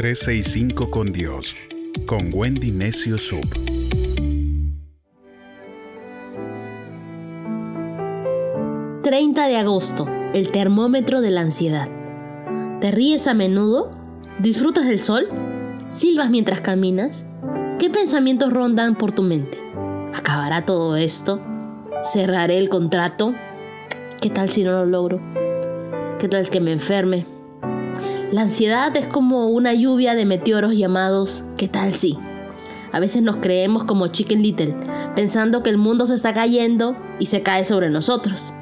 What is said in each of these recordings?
365 con Dios, con Wendy Necio Sub. ...30 de agosto, el termómetro de la ansiedad. ¿Te ríes a menudo? ¿Disfrutas del sol? ¿Silbas mientras caminas? ¿Qué pensamientos rondan por tu mente? ¿Acabará todo esto? ¿Cerraré el contrato? ¿Qué tal si no lo logro? ¿Qué tal que me enferme? La ansiedad es como una lluvia de meteoros llamados ¿qué tal si? A veces nos creemos como Chicken Little, pensando que el mundo se está cayendo y se cae sobre nosotros.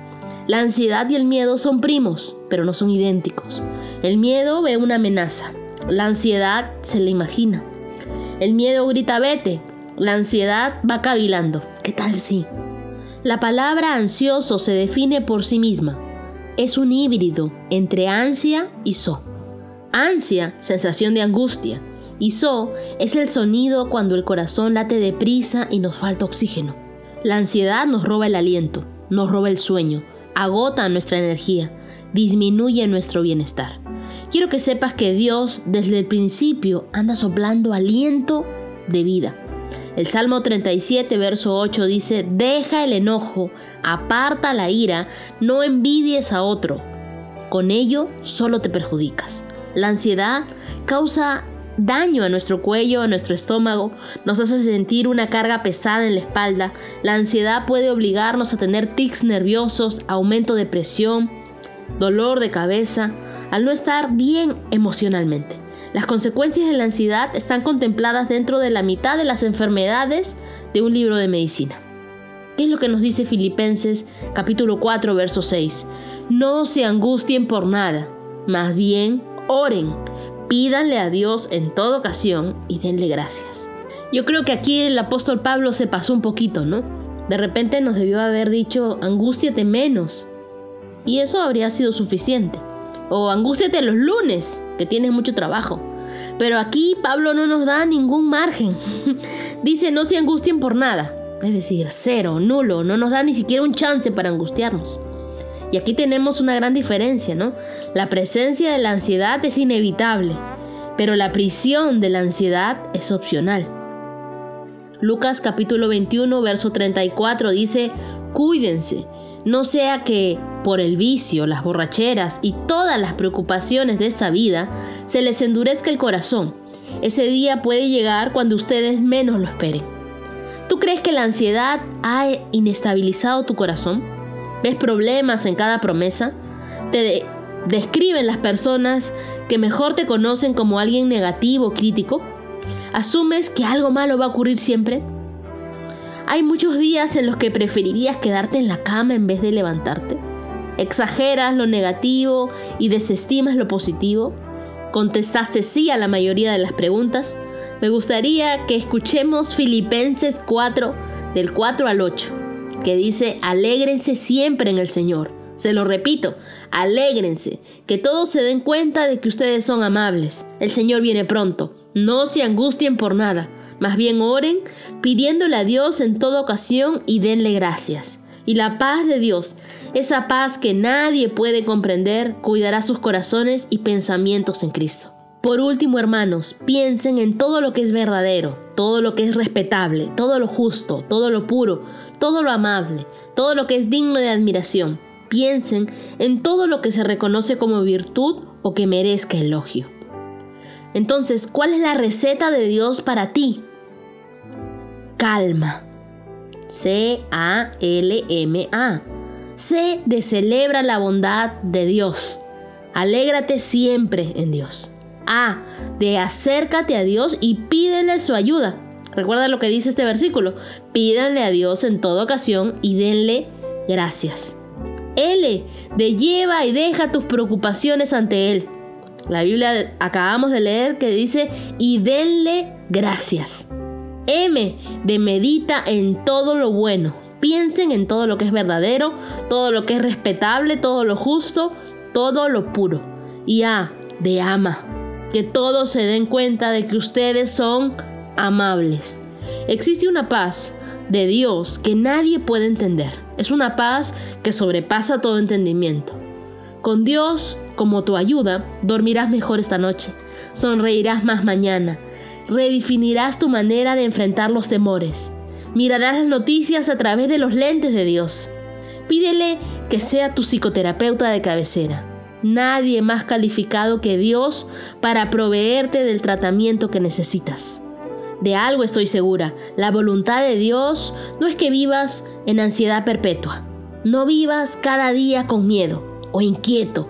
La ansiedad y el miedo son primos, pero no son idénticos. El miedo ve una amenaza, la ansiedad se la imagina. El miedo grita vete, la ansiedad va cavilando. ¿Qué tal si? La palabra ansioso se define por sí misma. Es un híbrido entre ansia y so. Ansia, sensación de angustia. Y so es el sonido cuando el corazón late deprisa y nos falta oxígeno. La ansiedad nos roba el aliento, nos roba el sueño, agota nuestra energía, disminuye nuestro bienestar. Quiero que sepas que Dios desde el principio anda soplando aliento de vida. El Salmo 37, verso 8 dice, deja el enojo, aparta la ira, no envidies a otro. Con ello solo te perjudicas. La ansiedad causa daño a nuestro cuello, a nuestro estómago, nos hace sentir una carga pesada en la espalda. La ansiedad puede obligarnos a tener tics nerviosos, aumento de presión, dolor de cabeza, al no estar bien emocionalmente. Las consecuencias de la ansiedad están contempladas dentro de la mitad de las enfermedades de un libro de medicina. ¿Qué es lo que nos dice Filipenses capítulo 4 verso 6? No se angustien por nada, más bien oren, pídanle a Dios en toda ocasión y denle gracias. Yo creo que aquí el apóstol Pablo se pasó un poquito, ¿no? De repente nos debió haber dicho, angústiate menos. Y eso habría sido suficiente. O angústiate los lunes, que tienes mucho trabajo. Pero aquí Pablo no nos da ningún margen. Dice, no se angustien por nada. Es decir, cero, nulo, no nos da ni siquiera un chance para angustiarnos. Y aquí tenemos una gran diferencia, ¿no? La presencia de la ansiedad es inevitable, pero la prisión de la ansiedad es opcional. Lucas capítulo 21, verso 34 dice, cuídense, no sea que por el vicio, las borracheras y todas las preocupaciones de esta vida se les endurezca el corazón. Ese día puede llegar cuando ustedes menos lo esperen. ¿Tú crees que la ansiedad ha inestabilizado tu corazón? ¿Ves problemas en cada promesa? ¿Te describen las personas que mejor te conocen como alguien negativo, crítico? ¿Asumes que algo malo va a ocurrir siempre? ¿Hay muchos días en los que preferirías quedarte en la cama en vez de levantarte? ¿Exageras lo negativo y desestimas lo positivo? ¿Contestaste sí a la mayoría de las preguntas? Me gustaría que escuchemos Filipenses 4 del 4 al 8 que dice, alégrense siempre en el Señor. Se lo repito, alégrense, que todos se den cuenta de que ustedes son amables. El Señor viene pronto. No se angustien por nada. Más bien oren pidiéndole a Dios en toda ocasión y denle gracias. Y la paz de Dios, esa paz que nadie puede comprender, cuidará sus corazones y pensamientos en Cristo. Por último, hermanos, piensen en todo lo que es verdadero, todo lo que es respetable, todo lo justo, todo lo puro, todo lo amable, todo lo que es digno de admiración. Piensen en todo lo que se reconoce como virtud o que merezca elogio. Entonces, ¿cuál es la receta de Dios para ti? Calma. C-A-L-M-A. C de celebra la bondad de Dios. Alégrate siempre en Dios. A, de acércate a Dios y pídele su ayuda. Recuerda lo que dice este versículo. Pídanle a Dios en toda ocasión y denle gracias. L, de lleva y deja tus preocupaciones ante Él. La Biblia acabamos de leer que dice y denle gracias. M, de medita en todo lo bueno. Piensen en todo lo que es verdadero, todo lo que es respetable, todo lo justo, todo lo puro. Y A, de ama que todos se den cuenta de que ustedes son amables. Existe una paz de Dios que nadie puede entender. Es una paz que sobrepasa todo entendimiento. Con Dios como tu ayuda, dormirás mejor esta noche, sonreirás más mañana, redefinirás tu manera de enfrentar los temores, mirarás las noticias a través de los lentes de Dios. Pídele que sea tu psicoterapeuta de cabecera. Nadie más calificado que Dios para proveerte del tratamiento que necesitas. De algo estoy segura, la voluntad de Dios no es que vivas en ansiedad perpetua. No vivas cada día con miedo o inquieto.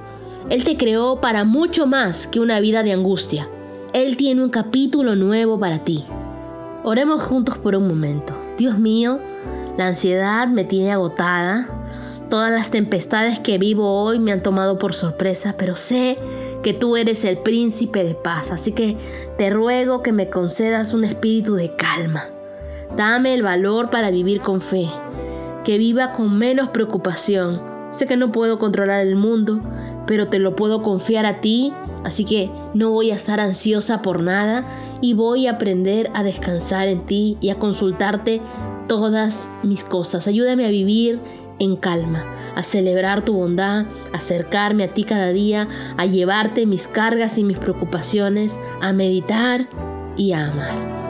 Él te creó para mucho más que una vida de angustia. Él tiene un capítulo nuevo para ti. Oremos juntos por un momento. Dios mío, la ansiedad me tiene agotada. Todas las tempestades que vivo hoy me han tomado por sorpresa, pero sé que tú eres el príncipe de paz. Así que te ruego que me concedas un espíritu de calma. Dame el valor para vivir con fe, que viva con menos preocupación. Sé que no puedo controlar el mundo, pero te lo puedo confiar a ti, así que no voy a estar ansiosa por nada y voy a aprender a descansar en ti y a consultarte todas mis cosas. Ayúdame a vivir en calma, a celebrar tu bondad, a acercarme a ti cada día, a llevarte mis cargas y mis preocupaciones, a meditar y a amar.